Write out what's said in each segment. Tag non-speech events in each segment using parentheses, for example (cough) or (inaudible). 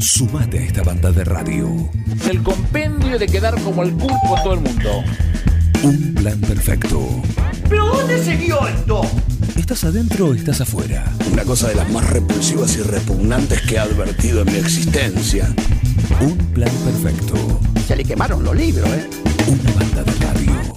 Sumate a esta banda de radio. El compendio de quedar como el culo con todo el mundo. Un plan perfecto. ¿Pero dónde se vio esto? ¿Estás adentro o estás afuera? Una cosa de las más repulsivas y repugnantes que he advertido en mi existencia. Un plan perfecto. Se le quemaron los libros, ¿eh? Una banda de radio.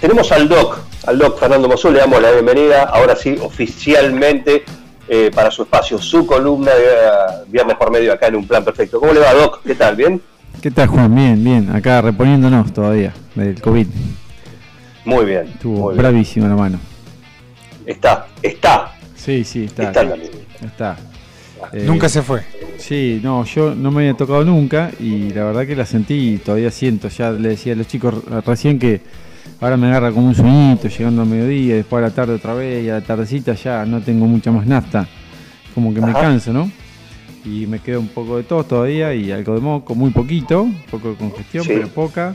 Tenemos al Doc, al Doc Fernando Mosú, le damos la bienvenida, ahora sí, oficialmente, eh, para su espacio, su columna de eh, Viernes por Medio acá en Un Plan Perfecto. ¿Cómo le va, Doc? ¿Qué tal? ¿Bien? ¿Qué tal, Juan? Bien, bien. Acá reponiéndonos todavía del COVID. Muy bien. Estuvo muy bien. bravísimo la mano. Está, está. Sí, sí, está. Está también. Está. Eh, Nunca se fue. Sí, no, yo no me había tocado nunca y la verdad que la sentí y todavía siento. Ya le decía a los chicos recién que ahora me agarra como un sueñito llegando a mediodía, después a la tarde otra vez y a la tardecita ya no tengo mucha más nafta. Como que me canso, ¿no? Y me queda un poco de tos todavía y algo de moco, muy poquito, un poco de congestión, Sí. pero poca.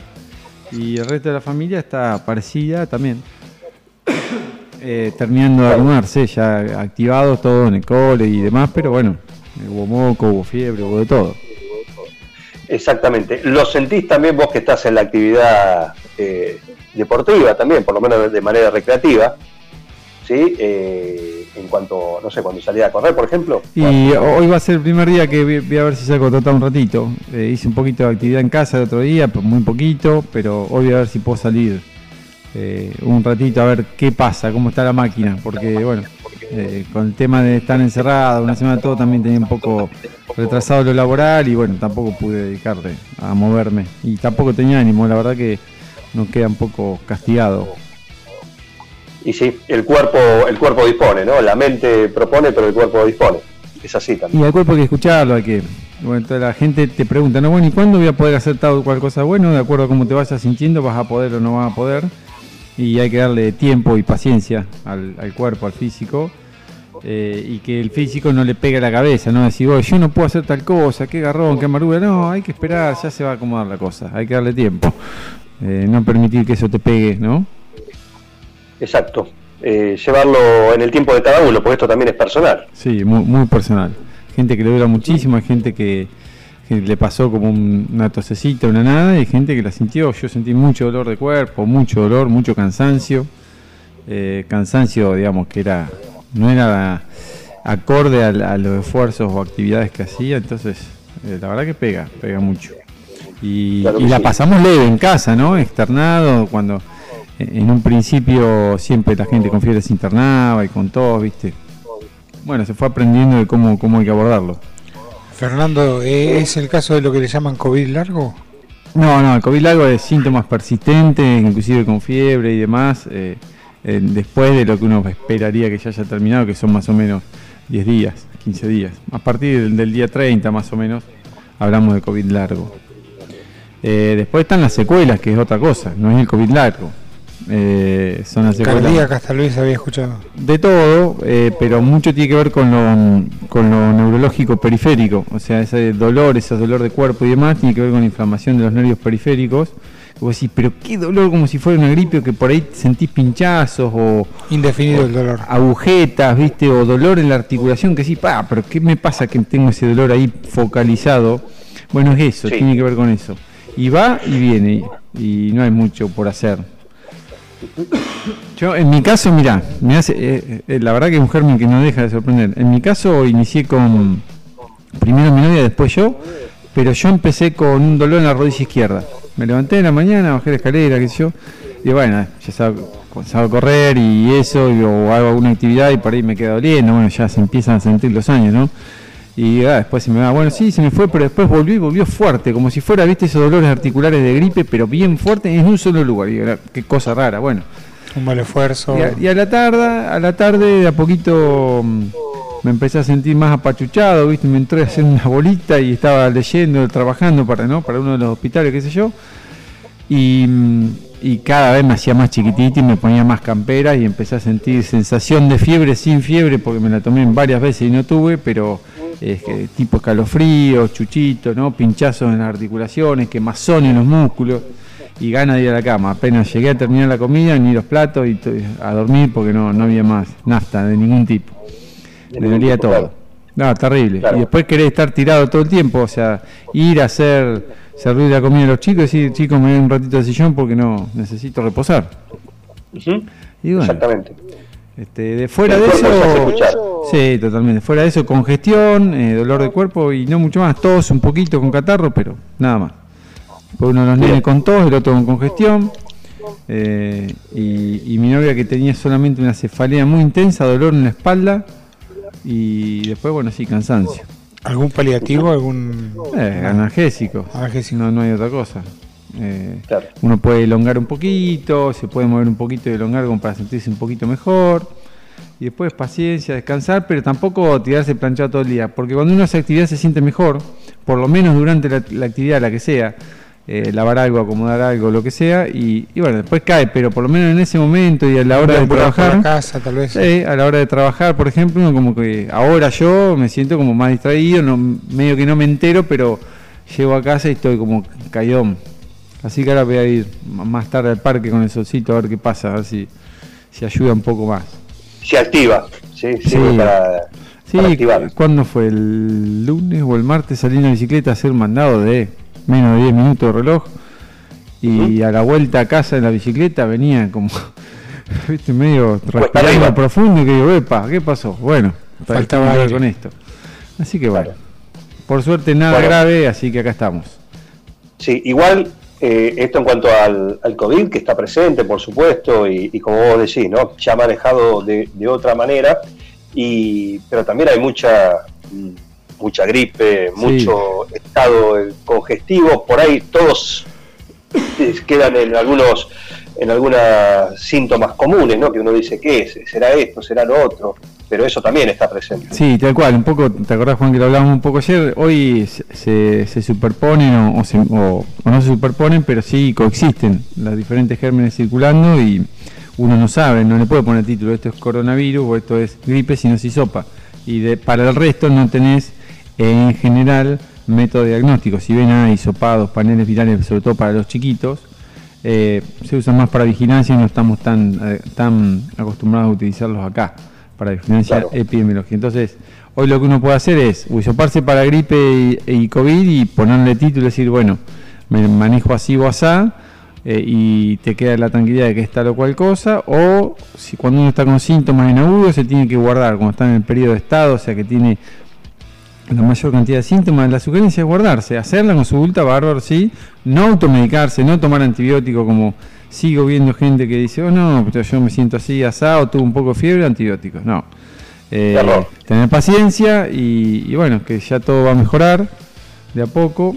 Y el resto de la familia está parecida también. (coughs) Eh, terminando de armarse, ya activados todo en el cole y demás, pero bueno, hubo moco, hubo fiebre, hubo de todo. Exactamente. ¿Lo sentís también vos que estás en la actividad eh, deportiva también, por lo menos de manera recreativa? ¿Sí? Eh, en cuanto, no sé, cuando salía a correr, por ejemplo. Y hoy va a ser el primer día que voy, a ver si saco total un ratito. Eh, hice un poquito de actividad en casa el otro día, pero muy poquito, pero hoy voy a ver si puedo salir eh, un ratito a ver qué pasa, cómo está la máquina, porque bueno, con el tema de estar encerrado una semana todo también tenía un poco retrasado lo laboral y bueno, tampoco pude dedicarle a moverme y tampoco tenía ánimo, la verdad que nos queda un poco castigado. Y sí, el cuerpo, el cuerpo dispone, ¿no? La mente propone, pero el cuerpo dispone. Es así también. Y al cuerpo hay que escucharlo, hay que. Bueno, toda la gente te pregunta, ¿no? Bueno, ¿y cuándo voy a poder hacer tal o cual cosa? Bueno, de acuerdo a cómo te vayas sintiendo, vas a poder o no vas a poder. Y hay que darle tiempo y paciencia al, al cuerpo, al físico. eh, y que el físico no le pegue a la cabeza, ¿no? Decir, "Oh, yo no puedo hacer tal cosa, qué garrón, qué amargura. No, hay que esperar, ya se va a acomodar la cosa. Hay que darle tiempo. Eh, no permitir que eso te pegue, ¿no? Exacto. Eh, llevarlo en el tiempo de cada uno, porque esto también es personal. Sí, muy, muy personal. Gente que le dura muchísimo, hay gente que, que le pasó como un- una tosecita, una nada, y gente que la sintió. Yo sentí mucho dolor de cuerpo, mucho dolor, mucho cansancio. Eh, cansancio, digamos, que era no era acorde a, a los esfuerzos o actividades que hacía, entonces eh, la verdad que pega, pega mucho. Y, Claro y que la sí. pasamos leve en casa, ¿no? Externado, cuando en un principio siempre la gente con fiebre se internaba y con tos, ¿viste? Bueno, se fue aprendiendo de cómo, cómo hay que abordarlo. Fernando, ¿eh, ¿es el caso de lo que le llaman COVID largo? No, no, el COVID largo es síntomas persistentes, inclusive con fiebre y demás, eh, eh, después de lo que uno esperaría que ya haya terminado, que son más o menos 10 días, 15 días. A partir del, del día 30 más o menos hablamos de COVID largo. Eh, después están las secuelas, que es otra cosa, no es el COVID largo. Eh, son las secuelas Cardíaca, hasta Luis había escuchado. de todo, eh, pero mucho tiene que ver con lo, con lo neurológico periférico, o sea, ese dolor, ese dolor de cuerpo y demás, tiene que ver con la inflamación de los nervios periféricos. Y Vos decís, pero qué dolor, como si fuera una gripe, o que por ahí sentís pinchazos o Indefinido el dolor. agujetas, ¿viste? O dolor en la articulación, que sí, pa, pero ¿qué me pasa que tengo ese dolor ahí focalizado? Bueno, es eso, Sí. tiene que ver con eso. Y va y viene, y, no hay mucho por hacer. Yo, en mi caso, mira, me hace, eh, eh, la verdad que es un germen que no deja de sorprender. En mi caso, inicié con primero mi novia, después yo, pero yo empecé con un dolor en la rodilla izquierda. Me levanté en la mañana, bajé la escalera, qué sé yo, y bueno, ya a correr y eso, y- o hago alguna actividad y por ahí me queda doliendo, bueno, ya se empiezan a sentir los años, ¿no? Y ah, después se me va, bueno, sí, se me fue, pero después volvió y volvió fuerte, como si fuera, viste, esos dolores articulares de gripe, pero bien fuerte en un solo lugar. Y era, qué cosa rara, bueno. Un mal esfuerzo. Y a, y a la tarde, a la tarde de a poquito mm, me empecé a sentir más apachuchado, ¿viste? Me entré a hacer una bolita y estaba leyendo, trabajando para, ¿no? para uno de los hospitales, qué sé yo. Y, y cada vez me hacía más chiquitito y me ponía más campera y empecé a sentir sensación de fiebre sin fiebre porque me la tomé varias veces y no tuve, pero es que tipo escalofrío, chuchito, ¿no? pinchazos en las articulaciones, quemazón en los músculos y ganas de ir a la cama. Apenas llegué a terminar la comida, ni los platos y a dormir porque no, no había más nafta de ningún tipo. Ningún dolía todo. No, terrible. Claro. Y después querés estar tirado todo el tiempo, o sea, ir a hacer, servir la comida a los chicos y decir, chicos, me den un ratito de sillón porque no necesito reposar. Ujú. Y bueno, Exactamente. este, de fuera de eso, sí, totalmente. Fuera de eso, congestión, eh, dolor de cuerpo y no mucho más. Tos un poquito con catarro, pero nada más. Por uno de los nenes con tos, el otro con congestión. eh, y, y mi novia que tenía solamente una cefalea muy intensa, dolor en la espalda. Y después, bueno, sí, cansancio. ¿Algún paliativo? ¿Algún Eh, analgésico. analgésico? No, no hay otra cosa. Eh, Claro. Uno puede elongar un poquito, se puede mover un poquito y elongar como para sentirse un poquito mejor. Y después paciencia, descansar, pero tampoco tirarse planchado todo el día. Porque cuando uno hace actividad se siente mejor, por lo menos durante la, la actividad, la que sea. Eh, lavar algo, acomodar algo, lo que sea. Y, y bueno, después cae, pero por lo menos en ese momento y a la hora de Por la trabajar. casa, tal vez. Sí, a la hora de trabajar, por ejemplo, como que ahora yo me siento como más distraído, no, medio que no me entero, pero llego a casa y estoy como caidón. Así que ahora voy a ir más tarde al parque con el solcito a ver qué pasa, a ver si, si ayuda un poco más. Se activa. Sí, Sí. sirve para, Sí, para. ¿cuándo fue? ¿El lunes o el martes salí en la bicicleta a hacer un mandado de menos de 10 minutos de reloj? Y a la vuelta a casa en la bicicleta venía como, (laughs) viste, medio respirando profundo y que digo, epa, ¿qué pasó? Bueno, Faltaba aire. con esto. Así que bueno, Claro. por suerte nada Bueno. grave, así que acá estamos. Sí, igual eh, esto en cuanto al, al COVID, que está presente, por supuesto, y, y como vos decís, ¿no? Ya manejado de, de otra manera, y, pero también hay mucha, mucha gripe, mucho estado congestivo, por ahí todos eh, quedan en algunos en algunos síntomas comunes, ¿no? Que uno dice, ¿qué es? ¿Será esto? ¿Será lo otro? Pero eso también está presente. Sí, tal cual, un poco, ¿te acordás Juan que lo hablábamos un poco ayer? Hoy se, se- se superponen o, o se- o- o no se superponen, pero sí coexisten los diferentes gérmenes circulando y uno no sabe, no le puede poner título, esto es coronavirus o esto es gripe, sino si sopa. Y de, para el resto no tenés en general método diagnóstico. Si ven hay hisopados, paneles virales, sobre todo para los chiquitos, eh, se usan más para vigilancia y no estamos tan, eh, tan acostumbrados a utilizarlos acá para vigilancia Claro. epidemiológica. Entonces, hoy lo que uno puede hacer es usoparse para gripe y, y COVID y ponerle título y decir, bueno, me manejo así o asá, eh, y te queda la tranquilidad de que está lo cual cosa, o si cuando uno está con síntomas en agudo se tiene que guardar, cuando está en el periodo de estado, o sea que tiene la mayor cantidad de síntomas, la sugerencia es guardarse, hacer la consulta, bárbaro, sí, no automedicarse, no tomar antibiótico como sigo viendo gente que dice, oh no, pero yo me siento así, asado, tuve un poco de fiebre, antibióticos, no. Eh, tener paciencia y, y bueno, que ya todo va a mejorar de a poco.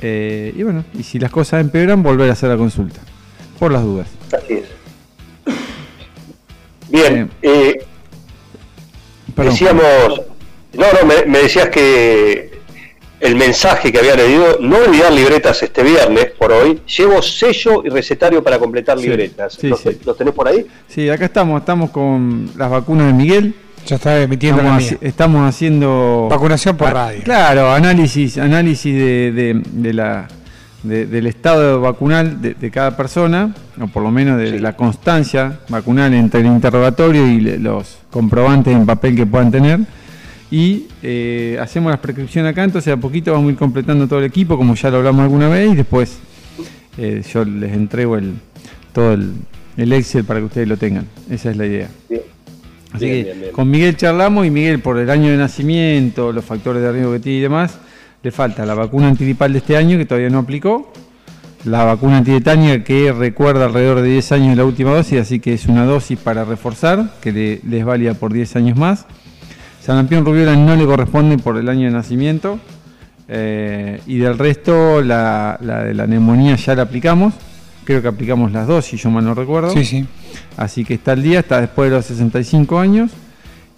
eh, y bueno, y si las cosas empeoran, volver a hacer la consulta, por las dudas. Así es. Bien, eh, Perdón. decíamos, no, no, me, me decías que el mensaje que había leído, no olvidar libretas este viernes por hoy, llevo sello y recetario para completar libretas. sí, ¿Los, sí. los tenés por ahí? Sí, acá estamos, estamos con las vacunas de Miguel. Ya está emitiendo la Estamos, mía. haci- estamos haciendo Vacunación por Ah, radio. Claro, análisis, análisis de, de- de la de- del estado vacunal de, de cada persona, o por lo menos de Sí. la constancia vacunal entre el interrogatorio y le- los comprobantes en papel que puedan tener. Y eh, hacemos las prescripciones acá, entonces a poquito vamos a ir completando todo el equipo, como ya lo hablamos alguna vez, y después eh, yo les entrego el, todo el, el Excel para que ustedes lo tengan. Esa es la idea. Bien. Así Bien, que bien, con Miguel charlamos y Miguel por el año de nacimiento, los factores de riesgo que tiene y demás, le falta la vacuna antigripal de este año que todavía no aplicó, la vacuna antitetania que recuerda alrededor de 10 años de la última dosis, así que es una dosis para reforzar, que le, le es válida por 10 años más. Sarampión rubiola no le corresponde por el año de nacimiento eh, y del resto la, la de la neumonía ya la aplicamos, creo que aplicamos las dos si yo mal no recuerdo. Sí, sí. Así que está el día, está después de los 65 años.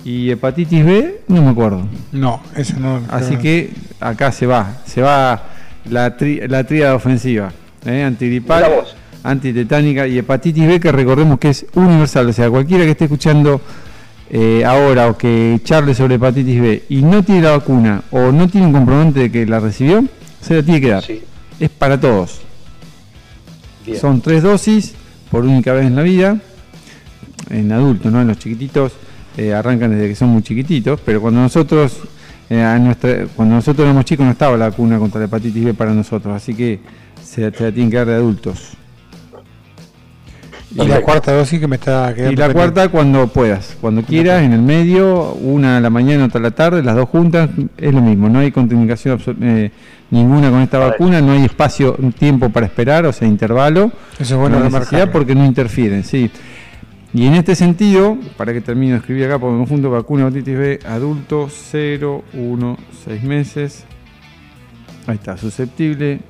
Y hepatitis B, no me acuerdo. No, eso no. Así creo- que acá se va, se va la, tri- la tríada ofensiva. ¿eh? Antigripal, antitetánica y hepatitis B, que recordemos que es universal. O sea, cualquiera que esté escuchando eh, ahora o que charle sobre hepatitis B y no tiene la vacuna o no tiene un comprobante de que la recibió, se la tiene que dar. Sí. Es para todos. Bien. Son tres dosis por única vez en la vida. En adultos, ¿no? En los chiquititos eh, arrancan desde que son muy chiquititos, pero cuando nosotros eh, a nuestra, cuando nosotros éramos chicos no estaba la vacuna contra la hepatitis B para nosotros, así que se, se la tienen que dar de adultos. Y la cuarta dosis que me está quedando. Y la cuarta cuando puedas, cuando quieras, en el medio, una a la mañana, otra a la tarde, las dos juntas, es lo mismo, no hay contraindicación eh, ninguna con esta vacuna, no hay espacio, tiempo para esperar, o sea, intervalo, Eso es bueno no porque no interfieren, sí. Y en este sentido, para que termine de escribir acá, porque me confundo, vacuna hepatitis B, adulto 0, 1, 6 meses, ahí está, susceptible,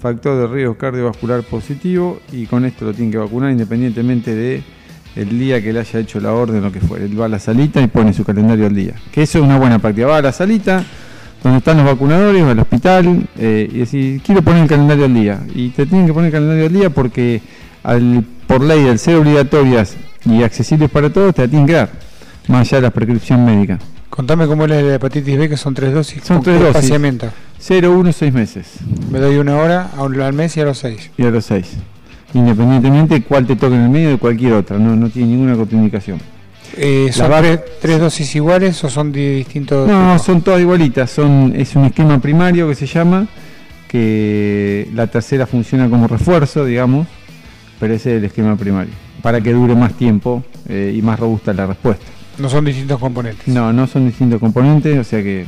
factor de riesgo cardiovascular positivo y con esto lo tienen que vacunar independientemente de el día que le haya hecho la orden lo que fuera. Él va a la salita y pone su calendario al día. Que eso es una buena práctica. Va a la salita, donde están los vacunadores, va al hospital eh, y decir, quiero poner el calendario al día. Y te tienen que poner el calendario al día porque al, por ley, al ser obligatorias y accesibles para todos, te la tienen que dar. Más allá de la prescripción médica. Contame cómo es la hepatitis B, que son tres dosis. Son ¿Con tres dosis. espaciamiento? 0, 1, 6 meses. Me doy una hora a un- al mes y a los seis. y a los 6. Independientemente de cuál te toque en el medio de cualquier otra, no, no tiene ninguna contraindicación. Eh, ¿Son tres, tres dosis iguales o son de distintos No, tipos? son todas igualitas, son, es un esquema primario que se llama, que la tercera funciona como refuerzo, digamos, pero ese es el esquema primario, para que dure más tiempo eh, y más robusta la respuesta. No son distintos componentes. No, no son distintos componentes, o sea que...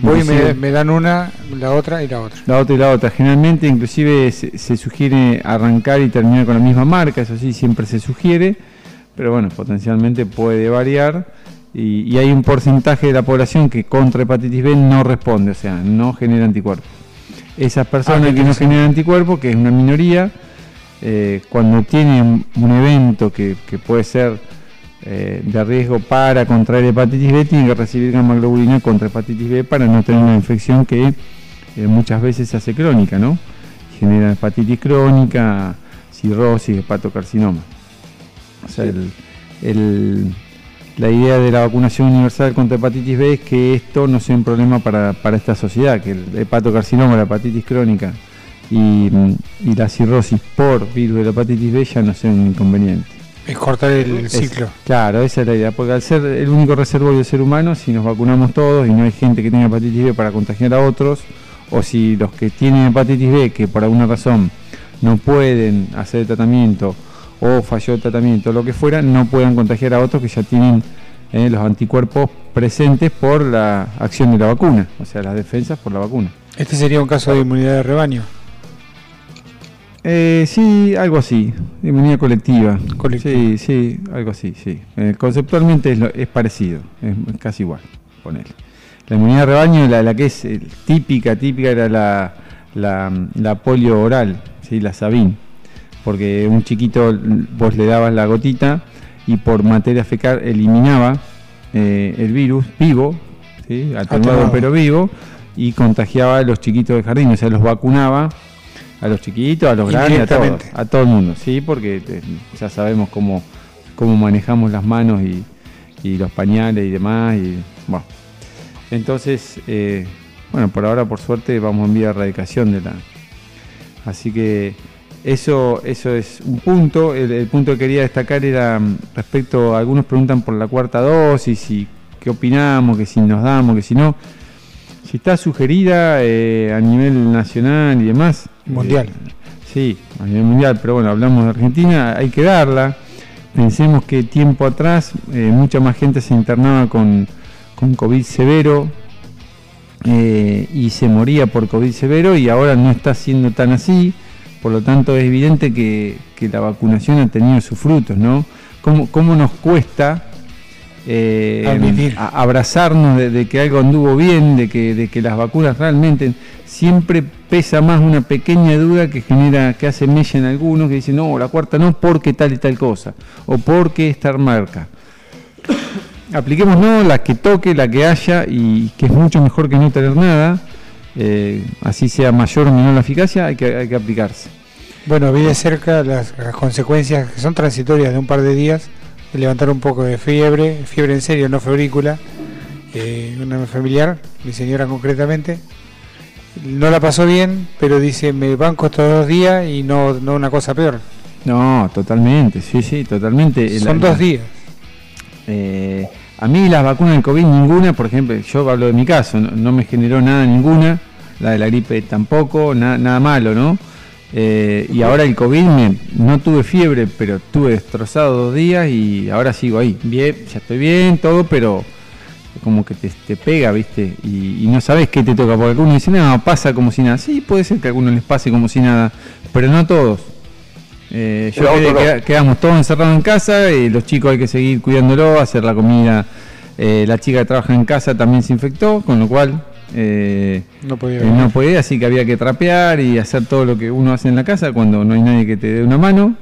Voy y me, dan una, la otra y la otra. La otra y la otra. Generalmente, inclusive, se, se sugiere arrancar y terminar con la misma marca, eso sí, siempre se sugiere, pero bueno, potencialmente puede variar. Y, y hay un porcentaje de la población que contra hepatitis B no responde, o sea, no genera anticuerpos. Esas personas qué que no generan anticuerpos, que es una minoría, eh, cuando tienen un evento que, que puede ser eh, de riesgo para contraer hepatitis B, tienen que recibir gamma globulina contra hepatitis B para no tener una infección que eh, muchas veces se hace crónica, ¿no? Genera hepatitis crónica, cirrosis, hepatocarcinoma. O sea, la idea de la vacunación universal contra hepatitis B es que esto no sea un problema para, para esta sociedad, que el hepatocarcinoma, la hepatitis crónica y, y la cirrosis por virus de la hepatitis B ya no sea un inconveniente. Es cortar el, Es- ciclo. claro, esa es la idea, porque al ser el único reservorio del ser humano, si nos vacunamos todos y no hay gente que tenga hepatitis B para contagiar a otros, o si los que tienen hepatitis B, que por alguna razón no pueden hacer el tratamiento o falló el tratamiento o lo que fuera, no puedan contagiar a otros que ya tienen eh, los anticuerpos presentes por la acción de la vacuna, o sea, las defensas por la vacuna. Este sería un caso de inmunidad de rebaño. Eh, sí, algo así, inmunidad colectiva. Colectiva. Sí, sí, algo así, sí. Eh, conceptualmente es, lo- es parecido, es casi igual, ponele. La inmunidad de rebaño, la, la que es eh, típica, típica era la, la, la polio oral, ¿sí? la Sabin, porque un chiquito vos le dabas la gotita y por materia fecal eliminaba eh, el virus vivo, ¿sí? atenuado pero vivo, y contagiaba a los chiquitos del jardín, o sea, los vacunaba a los chiquitos, a los grandes, a todos, a todo el mundo, sí, porque eh, ya sabemos cómo, cómo manejamos las manos y, y los pañales y demás, y bueno. Entonces, eh, bueno, por ahora, por suerte, vamos en vía de erradicación de la. Así que eso, eso es un punto. El, el punto que quería destacar era mm, respecto, algunos preguntan por la cuarta dosis y qué opinamos, que si nos damos, que si no. Si está sugerida eh, a nivel nacional y demás. Mundial. eh, sí, a nivel mundial, pero bueno, hablamos de Argentina, hay que darla. Pensemos que tiempo atrás eh, mucha más gente se internaba con, con COVID severo eh, y se moría por COVID severo y ahora no está siendo tan así. Por lo tanto, es evidente que, que la vacunación ha tenido sus frutos, ¿no? ¿Cómo, cómo nos cuesta eh, a- abrazarnos de, de que algo anduvo bien, de que, de que las vacunas realmente siempre pesa más una pequeña duda que genera, que hace mella en algunos que dicen, no, la cuarta no, porque tal y tal cosa, o porque esta marca. Apliquemos no, la que toque, la que haya, y que es mucho mejor que no tener nada, eh, así sea mayor o menor la eficacia, hay que, hay que aplicarse. Bueno, vi de cerca las, consecuencias que son transitorias de un par de días, de levantar un poco de fiebre, fiebre en serio, no febrícula, eh, una familiar, mi señora concretamente, no la pasó bien, pero dice, me banco estos dos días y no, no una cosa peor. No, totalmente, sí, sí, totalmente. Son La- dos días. Eh, A mí las vacunas del COVID ninguna, por ejemplo, yo hablo de mi caso, no, no me generó nada ninguna, la de la gripe tampoco, na- nada malo, ¿no? Eh, y ahora el COVID, me- no tuve fiebre, pero tuve destrozado dos días y ahora sigo ahí. Bien, ya estoy bien, todo, pero como que te, te pega, ¿viste? Y, y no sabes qué te toca, porque algunos dicen, no, pasa como si nada. Sí, puede ser que a algunos les pase como si nada, pero no a todos. Eh, yo quedé- queda- quedamos todos encerrados en casa, y los chicos hay que seguir cuidándolo, hacer la comida. Eh, la chica que trabaja en casa también se infectó, con lo cual eh, No podía eh, no podía, así que había que trapear y hacer todo lo que uno hace en la casa cuando no hay nadie que te dé una mano.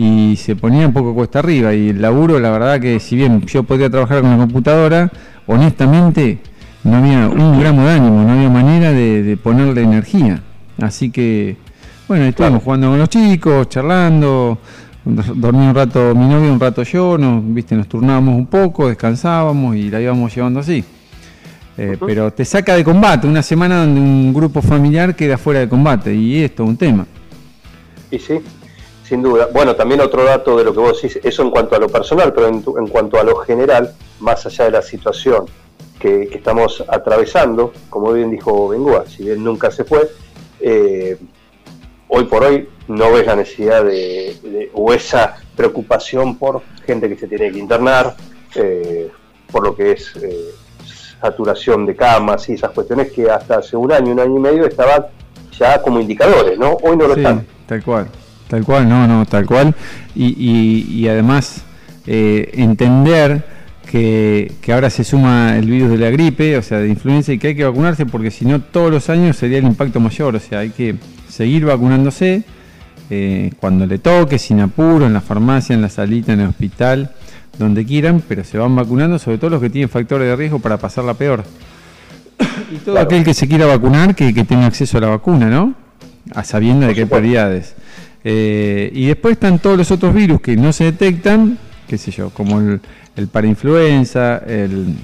Y se ponía un poco cuesta arriba. Y el laburo, la verdad que si bien yo podía trabajar con la computadora, honestamente no había un gramo de ánimo, no había manera de, de ponerle energía. Así que, bueno, estuvimos jugando con los chicos, charlando, dormí un rato mi novio, un rato yo, nos, viste, nos turnábamos un poco, descansábamos y la íbamos llevando así. Eh, Pero te saca de combate, una semana donde un grupo familiar queda fuera de combate y esto es un tema. Y sí, sin duda. Bueno, también otro dato de lo que vos decís, eso en cuanto a lo personal, pero en, tu- en cuanto a lo general, más allá de la situación que, que estamos atravesando, como bien dijo Bengoa, si bien nunca se fue, eh, hoy por hoy no ves la necesidad de, de- o esa preocupación por gente que se tiene que internar, eh, por lo que es eh, saturación de camas y esas cuestiones que hasta hace un año, un año y medio estaban ya como indicadores, ¿no? Hoy no lo Sí, están. tal cual, tal cual, no, no, tal cual. Y, y- y además eh, entender que, que ahora se suma el virus de la gripe, o sea, de influenza, y que hay que vacunarse porque si no todos los años sería el impacto mayor, o sea, hay que seguir vacunándose eh, cuando le toque, sin apuro, en la farmacia, en la salita, en el hospital, donde quieran, pero se van vacunando, sobre todo los que tienen factores de riesgo para pasarla peor. (coughs) Y todo Claro. aquel que se quiera vacunar, que, que tenga acceso a la vacuna, ¿no? A sabiendo de supuesto. prioridades. Eh, y después están todos los otros virus que no se detectan, qué sé yo, como el, el parainfluenza, el,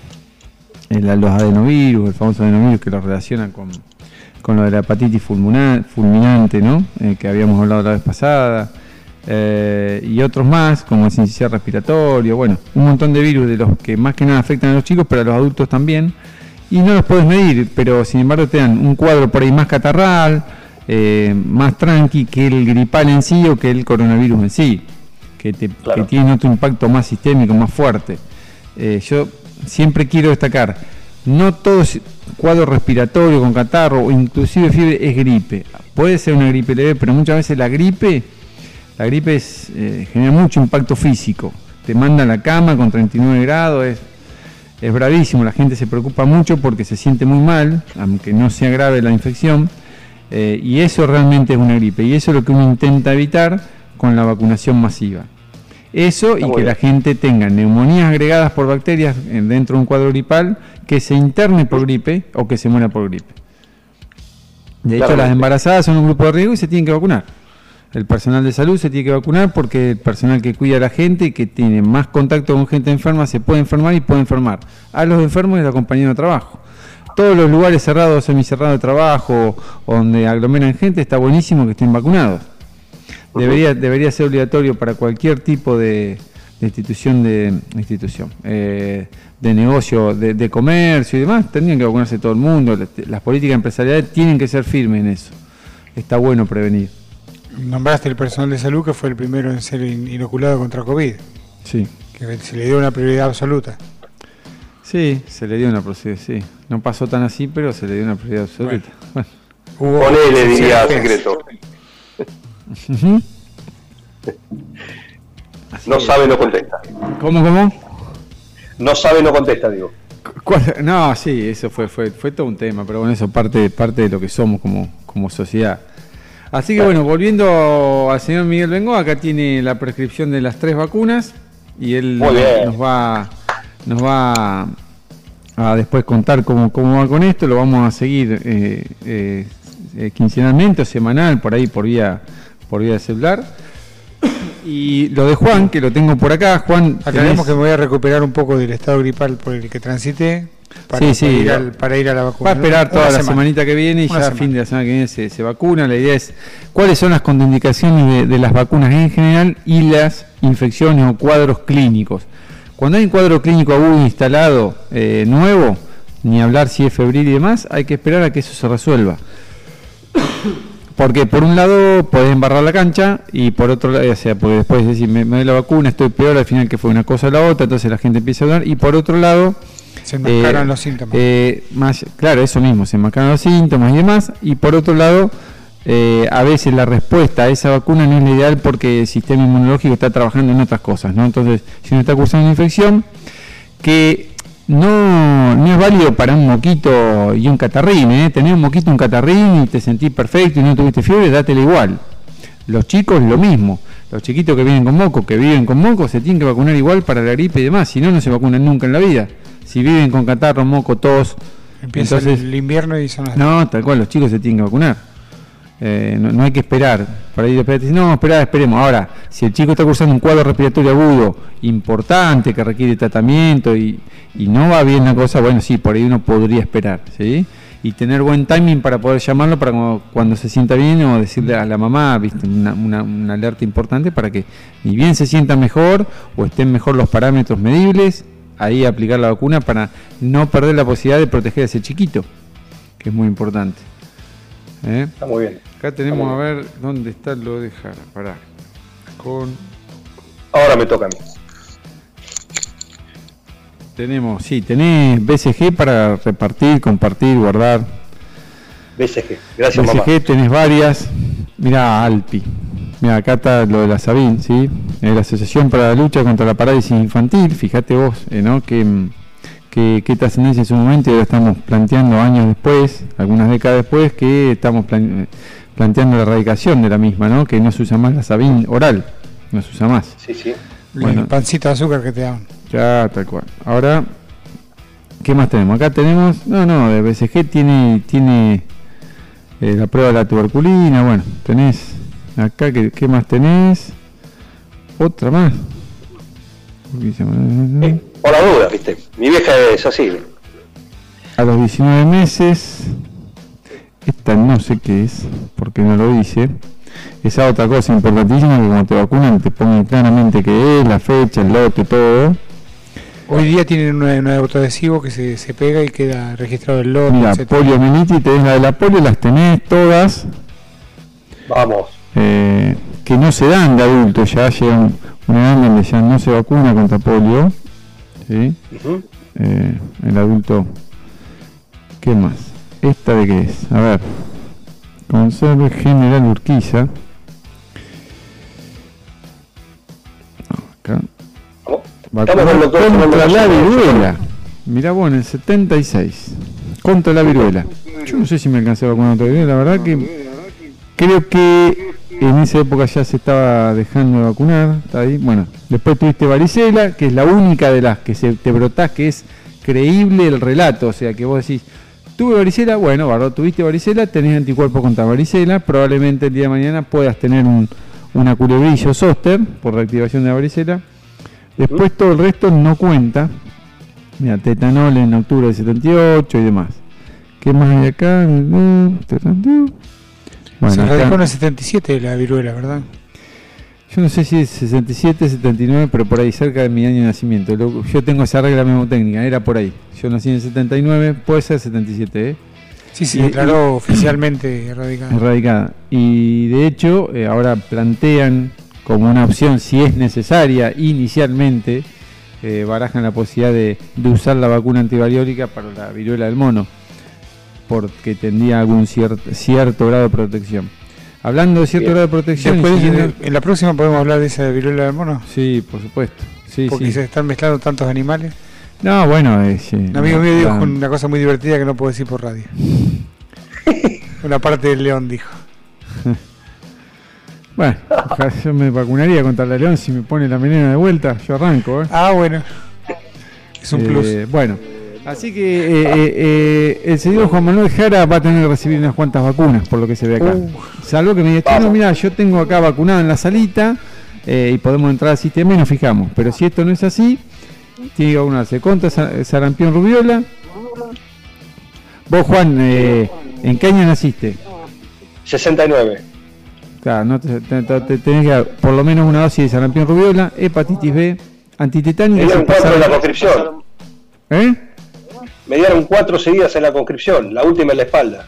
el- los adenovirus, el famoso adenovirus que lo relacionan con, con lo de la hepatitis fulmina- fulminante, ¿no? Eh, que habíamos hablado la vez pasada. eh, y otros más, como el sincicial respiratorio, bueno, un montón de virus de los que más que nada afectan a los chicos, pero a los adultos también. Y no los puedes medir, pero sin embargo te dan un cuadro por ahí más catarral, eh, más tranqui que el gripal en sí o que el coronavirus en sí, que, te, Claro. que tiene otro impacto más sistémico, más fuerte. Eh, yo siempre quiero destacar, no todo cuadro respiratorio con catarro o inclusive fiebre es gripe. Puede ser una gripe leve, pero muchas veces la gripe, la gripe es, eh, genera mucho impacto físico. Te manda a la cama con 39 grados, es, es bravísimo, la gente se preocupa mucho porque se siente muy mal, aunque no sea grave la infección, eh, y eso realmente es una gripe, y eso es lo que uno intenta evitar con la vacunación masiva. Eso y que la gente tenga neumonías agregadas por bacterias dentro de un cuadro gripal, que se interne por gripe o que se muera por gripe. De hecho, las embarazadas son un grupo de riesgo y se tienen que vacunar. El personal de salud se tiene que vacunar porque el personal que cuida a la gente y que tiene más contacto con gente enferma se puede enfermar y puede enfermar a los enfermos y a los compañeros de trabajo. Todos los lugares cerrados semicerrados de trabajo donde aglomeran gente está buenísimo que estén vacunados. Debería, debería ser obligatorio para cualquier tipo de, de institución de institución eh, de negocio, de, de comercio y demás, tendrían que vacunarse todo el mundo. Las, las políticas empresariales tienen que ser firmes en eso. Está bueno prevenir. Nombraste el personal de salud que fue el primero en ser in- inoculado contra COVID, Sí. que se le dio una prioridad absoluta. Sí, se le dio una prioridad, sí. No pasó tan así, pero se le dio una prioridad absoluta. Bueno. Hubo Ponele, diría secreto. No sabe, no contesta. ¿Cómo, cómo? No sabe, no contesta, digo. ¿Cuál? No, sí, eso fue, fue, fue todo un tema, pero bueno, eso parte, parte de lo que somos como, como sociedad. Así que bueno, volviendo al señor Miguel Bengo, acá tiene la prescripción de las tres vacunas y él nos va, nos va a después contar cómo, cómo va con esto, lo vamos a seguir eh, eh, eh, quincenalmente o semanal, por ahí por vía, por vía de celular. Y lo de Juan, que lo tengo por acá, Juan, Aclaremos que me voy a recuperar un poco del estado gripal por el que transité para, Sí, sí, para ir, va- al- para ir a la Va vacuna. a esperar toda Una la semana. semanita que viene y Una ya a fin de la semana que viene se, se vacuna. La idea es cuáles son las contraindicaciones de, de las vacunas en general y las infecciones o cuadros clínicos. Cuando hay un cuadro clínico agudo instalado eh, nuevo, ni hablar si es febril y demás, hay que esperar a que eso se resuelva. Porque por un lado podés embarrar la cancha y por otro lado, o sea, porque después decir, me, me doy la vacuna, estoy peor, al final que fue una cosa o la otra, entonces la gente empieza a hablar. Y por otro lado, Se enmascaran eh, los síntomas. eh, más, claro, eso mismo, se enmascaran los síntomas y demás. Y por otro lado, eh, a veces la respuesta a esa vacuna no es la ideal porque el sistema inmunológico está trabajando en otras cosas, ¿no? Entonces, si uno está cursando una infección, que no, no es válido para un moquito y un catarrín, ¿eh? Tener un moquito, un catarrín y te sentís perfecto y no tuviste fiebre, dátela igual. Los chicos lo mismo. Los chiquitos que vienen con moco, que viven con moco, se tienen que vacunar igual para la gripe y demás, si no, no se vacunan nunca en la vida. Si viven con catarro, moco, tos, Empieza entonces- el invierno y son las no, tal cual, los chicos se tienen que vacunar. Eh, no, no hay que esperar. Ahí después te dicen, no, esperá, esperemos. Ahora, si el chico está cursando un cuadro respiratorio agudo importante que requiere tratamiento y, y no va bien la cosa, bueno, sí, por ahí uno podría esperar, ¿sí? Y tener buen timing para poder llamarlo para cuando, cuando se sienta bien o decirle a la mamá, ¿viste? Una, una- una alerta importante para que ni bien se sienta mejor o estén mejor los parámetros medibles, ahí aplicar la vacuna para no perder la posibilidad de proteger a ese chiquito, que es muy importante. ¿Eh? Está muy bien. Acá tenemos a ver dónde está lo de Jara. Pará. Con. Ahora me toca a mí. Tenemos, sí, tenés BCG para repartir, compartir, guardar. BCG. Gracias, mamá. BCG tenés varias. Mirá, Alpi. Mira, acá está lo de la SABIN, ¿sí? La Asociación para la Lucha contra la Parálisis Infantil. Fíjate vos, eh, ¿no? Que, que, que trascendencia en su momento y ahora estamos planteando años después, algunas décadas después, que estamos plan- planteando la erradicación de la misma, ¿no? Que no se usa más la SABIN oral, no se usa más. Sí, sí. Bueno. el pancito de azúcar que te dan. Ya, tal cual. Ahora, ¿qué más tenemos? Acá tenemos, no, no, de BCG tiene, tiene eh, la prueba de la tuberculina, bueno, tenés, acá, ¿qué, qué más tenés? Otra más. Eh, por la duda, viste. Mi vieja es así. A los 19 meses, esta no sé qué es, porque no lo dice. Esa otra cosa importantísima que cuando te vacunan te ponen claramente qué es, la fecha, el lote, todo. Hoy día tienen un, autoadhesivo que se, se pega y queda registrado el lote, Mira, poliomielitis, tenés la de la polio, las tenés todas. Vamos. eh, que no se dan de adultos, ya llega un- una edad donde ya no se vacuna contra polio. ¿Sí? Eh, el adulto, ¿qué más? ¿Esta de qué es? A ver, conserve General Urquiza. Acá. Doctor Fernando contra la viruela. Mirá vos, en el 76. Contra la viruela. Yo no sé si me alcancé a vacunar contra la viruela, la verdad que creo que en esa época ya se estaba dejando de vacunar. Bueno, después tuviste varicela, que es la única de las que se te brotás que es creíble el relato. O sea, que vos decís, tuve varicela, bueno, bárbaro, tuviste varicela, tenés anticuerpos contra varicela. Probablemente el día de mañana puedas tener un, una culebrillo zóster por reactivación de la varicela. Después todo el resto no cuenta. Mira, tetanol en octubre del 78 y demás. ¿Qué más hay acá? Bueno, se acá- radicó en el 77 la viruela, ¿verdad? yo no sé si es 67, 79, pero por ahí cerca de mi año de nacimiento. Yo tengo esa regla memotécnica, era por ahí. Yo nací en el 79, puede ser 77, ¿eh? Sí, se Y- declaró oficialmente erradicada. erradicada. Y de hecho, eh, ahora plantean como una opción, si es necesaria, inicialmente, eh, barajan la posibilidad de, de usar la vacuna antivariólica para la viruela del mono, porque tendría algún cier- cierto grado de protección. Hablando de cierto Bien. grado de protección, Después, en la próxima podemos hablar de esa viruela del mono, sí, por supuesto. Sí, porque sí. se están mezclando tantos animales. No, bueno, es, eh, Un amigo mío dijo una cosa muy divertida que no puedo decir por radio. (laughs) una parte del león dijo. (laughs) Bueno, yo me vacunaría contra la león si me pone la venena de vuelta, yo arranco, ¿eh? Ah, bueno. Es un Eh, plus. Bueno, así que eh, eh, eh, el señor Juan Manuel Jara va a tener que recibir unas cuantas vacunas, por lo que se ve acá. Uh. Salvo que me diga, no, mira, yo tengo acá vacunado en la salita eh, y podemos entrar al sistema y nos fijamos. Pero si esto no es así, tiene que vacunarse contra sa- sarampión rubiola. Vos, Juan, eh, ¿en qué año naciste? 69. Claro, no te, te- te- te tenés que dar por lo menos una dosis de sarampión rubiola, hepatitis B, Antitetánica dieron cuatro pasa- en la conscripción. ¿Eh? Me dieron cuatro seguidas en la conscripción, la última en la espalda.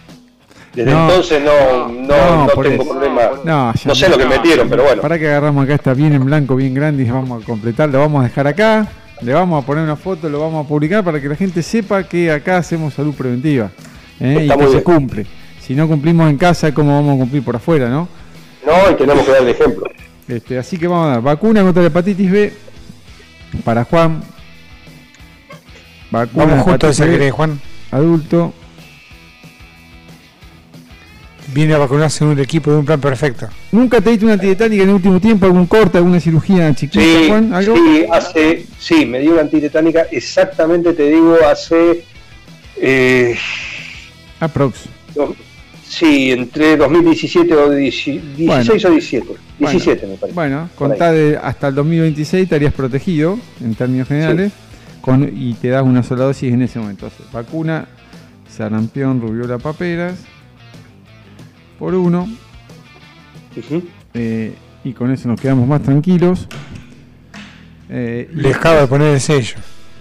Desde No. entonces no, no, No, tengo problema. No, ya No sé lo que metieron, pero bueno. Para que agarramos acá, está bien en blanco, bien grande y vamos a completar, lo vamos a dejar acá, le vamos a poner una foto, lo vamos a publicar para que la gente sepa que acá hacemos salud preventiva ¿eh? y que se cumple. Si no cumplimos en casa, ¿cómo vamos a cumplir por afuera, no? No, y tenemos que dar el ejemplo. Este, así que vamos a dar vacuna contra la hepatitis B para Juan. Vacuna Vamos juntos, si B, querés, Juan. adulto. Viene a vacunarse en un equipo de un plan perfecto. ¿Nunca te diste una antitetánica en el último tiempo? ¿Algún corte, alguna cirugía chiquita, Sí, Juan? ¿Algo? sí, hace, sí, me dio una antitetánica, exactamente te digo, hace, eh, Aprox. no, sí, entre 2017 o 16 Bueno. o 17, 17 me parece. Bueno, contá de hasta el 2026 estarías protegido en términos generales con, y te das una sola dosis en ese momento. Sea, vacuna, sarampión, rubiola, paperas, por uno, eh, y con eso nos quedamos más tranquilos. Eh, y- Le acabo de poner el sello.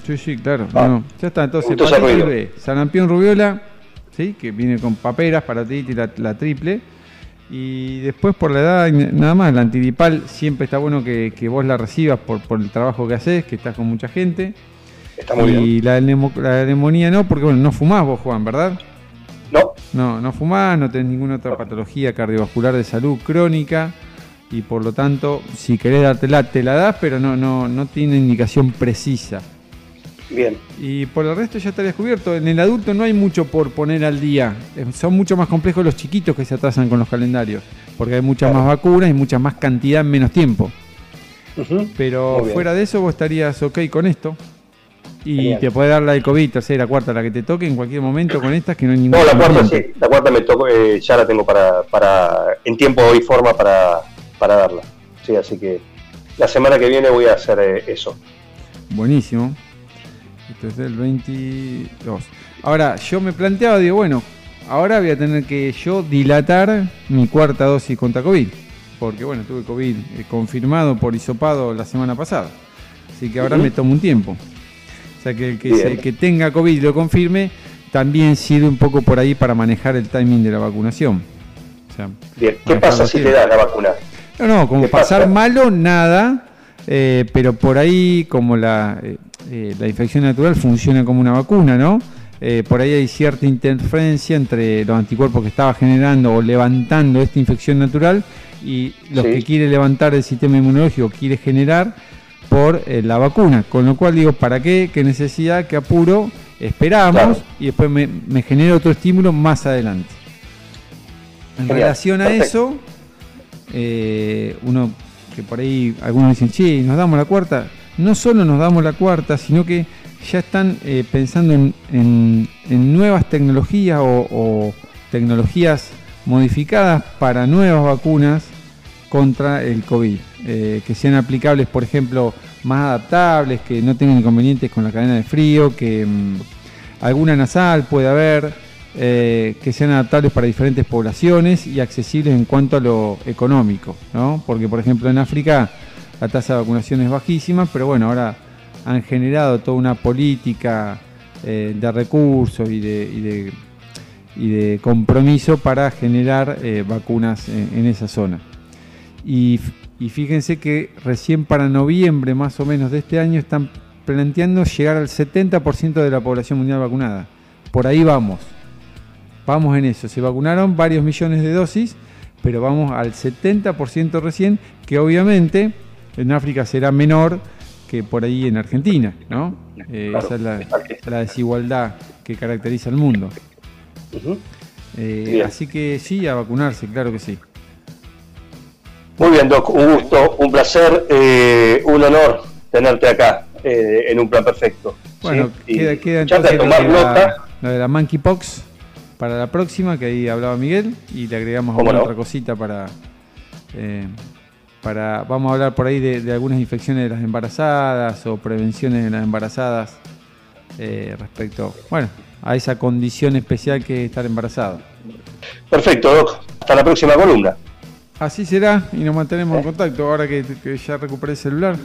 Sí, sí, claro. Ah. no, ya está, entonces, Entonces, hepatitis. B, sarampión, rubiola, ¿sí? que viene con paperas, paratitis, la, la triple. Y después por la edad, nada más, la antigripal siempre está bueno que, que vos la recibas por, por el trabajo que haces, que estás con mucha gente. Está muy y bien. la, la neumonía no, porque bueno, no fumás vos, Juan, ¿verdad? No, No, no fumás, no tenés ninguna otra patología cardiovascular de salud crónica y por lo tanto, si querés dártela, te la das, pero no, no, no tiene indicación precisa. bien. Y por el resto ya está descubierto. En el adulto no hay mucho por poner al día. Eh, Son mucho más complejos los chiquitos que se atrasan con los calendarios. Porque hay muchas Claro. más vacunas y mucha más cantidad en menos tiempo. Pero fuera de eso vos estarías ok con esto. Y Genial. te puede dar la de COVID, tercera, cuarta, la que te toque en cualquier momento con estas que no hay ningún No, la cuarta sí, la cuarta me tocó, eh, ya la tengo para, para, en tiempo y forma para, para darla. Sí, así que la semana que viene voy a hacer eh, eso. Buenísimo. Esto es del 22. Ahora, yo me planteaba, digo, bueno, ahora voy a tener que yo dilatar mi cuarta dosis contra COVID. Porque, bueno, tuve COVID eh, confirmado por hisopado la semana pasada. Así que ahora me tomo un tiempo. Sea que el que, se- que tenga COVID y lo confirme, también sirve un poco por ahí para manejar el timing de la vacunación. O sea, Bien, ¿qué pasa si te da la vacuna? no, no, como ¿Qué pasar pasa? malo, nada. eh, pero por ahí, como la, eh, eh, la infección natural funciona como una vacuna, ¿no? Eh, por ahí hay cierta interferencia entre los anticuerpos que estaba generando o levantando esta infección natural y los Sí. que quiere levantar el sistema inmunológico, quiere generar por eh, la vacuna. Con lo cual digo, ¿para qué? ¿Qué necesidad? ¿Qué apuro? Esperamos Claro. y después me, me genera otro estímulo más adelante. En Genial, relación a perfecto. eso, eh, uno que por ahí algunos dicen, che, nos damos la cuarta. No solo nos damos la cuarta, sino que ya están eh, pensando en, en- en nuevas tecnologías o, o tecnologías modificadas para nuevas vacunas contra el COVID, eh, que sean aplicables, por ejemplo, más adaptables, que no tengan inconvenientes con la cadena de frío, que mm, alguna nasal puede haber, eh, que sean adaptables para diferentes poblaciones y accesibles en cuanto a lo económico, ¿no? Porque, por ejemplo, en África la tasa de vacunación es bajísima, pero bueno, ahora han generado toda una política eh, de recursos y de, y de, y de compromiso para generar vacunas en, en esa zona. Y, y fíjense que recién para noviembre más o menos de este año están planteando llegar al 70% de la población mundial vacunada. Por ahí vamos. Vamos en eso. Se vacunaron varios millones de dosis, pero vamos al 70% recién, que obviamente en África será menor que por ahí en Argentina, ¿no? Eh, Claro, esa es la, desigualdad que caracteriza al mundo. Eh, así que sí, a vacunarse, claro que sí. Muy bien, Doc, un gusto, un placer, eh, un honor tenerte acá eh, en un plan perfecto. Bueno, queda, queda entonces lo tomar de, la, nota. lo de la monkeypox para la próxima, que ahí hablaba Miguel, y le agregamos ¿Cómo alguna no? otra cosita para, eh, para... Vamos a hablar por ahí de, de algunas infecciones de las embarazadas o prevenciones de las embarazadas eh, respecto, bueno, a esa condición especial que es estar embarazado. Perfecto, Doc. Hasta la próxima columna. Así será y nos mantenemos en contacto ahora que, que ya recuperé el celular.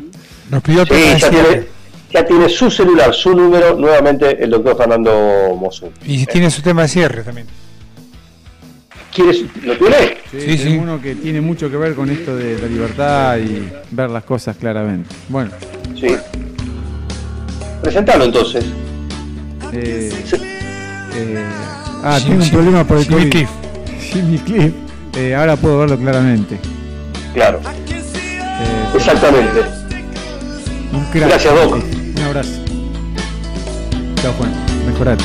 (laughs) Nos pidió Sí, ya tiene, ya tiene su celular, su número, nuevamente el doctor Fernando Mosu. Y tiene su tema de cierre también. ¿Quieres, ¿Lo tiene? Sí, Sí, uno que tiene mucho que ver con esto de la libertad y ver las cosas claramente. Bueno, Sí. Presentalo entonces. eh, Sí. eh, ah, Jim- tengo un problema por el Jimmy COVID. Cliff. (laughs) Jimmy Cliff. Eh, ahora puedo verlo claramente. Claro, Eh, exactamente. un crack. Gracias, Doc. Un abrazo. Chao, Juan. Mejorate.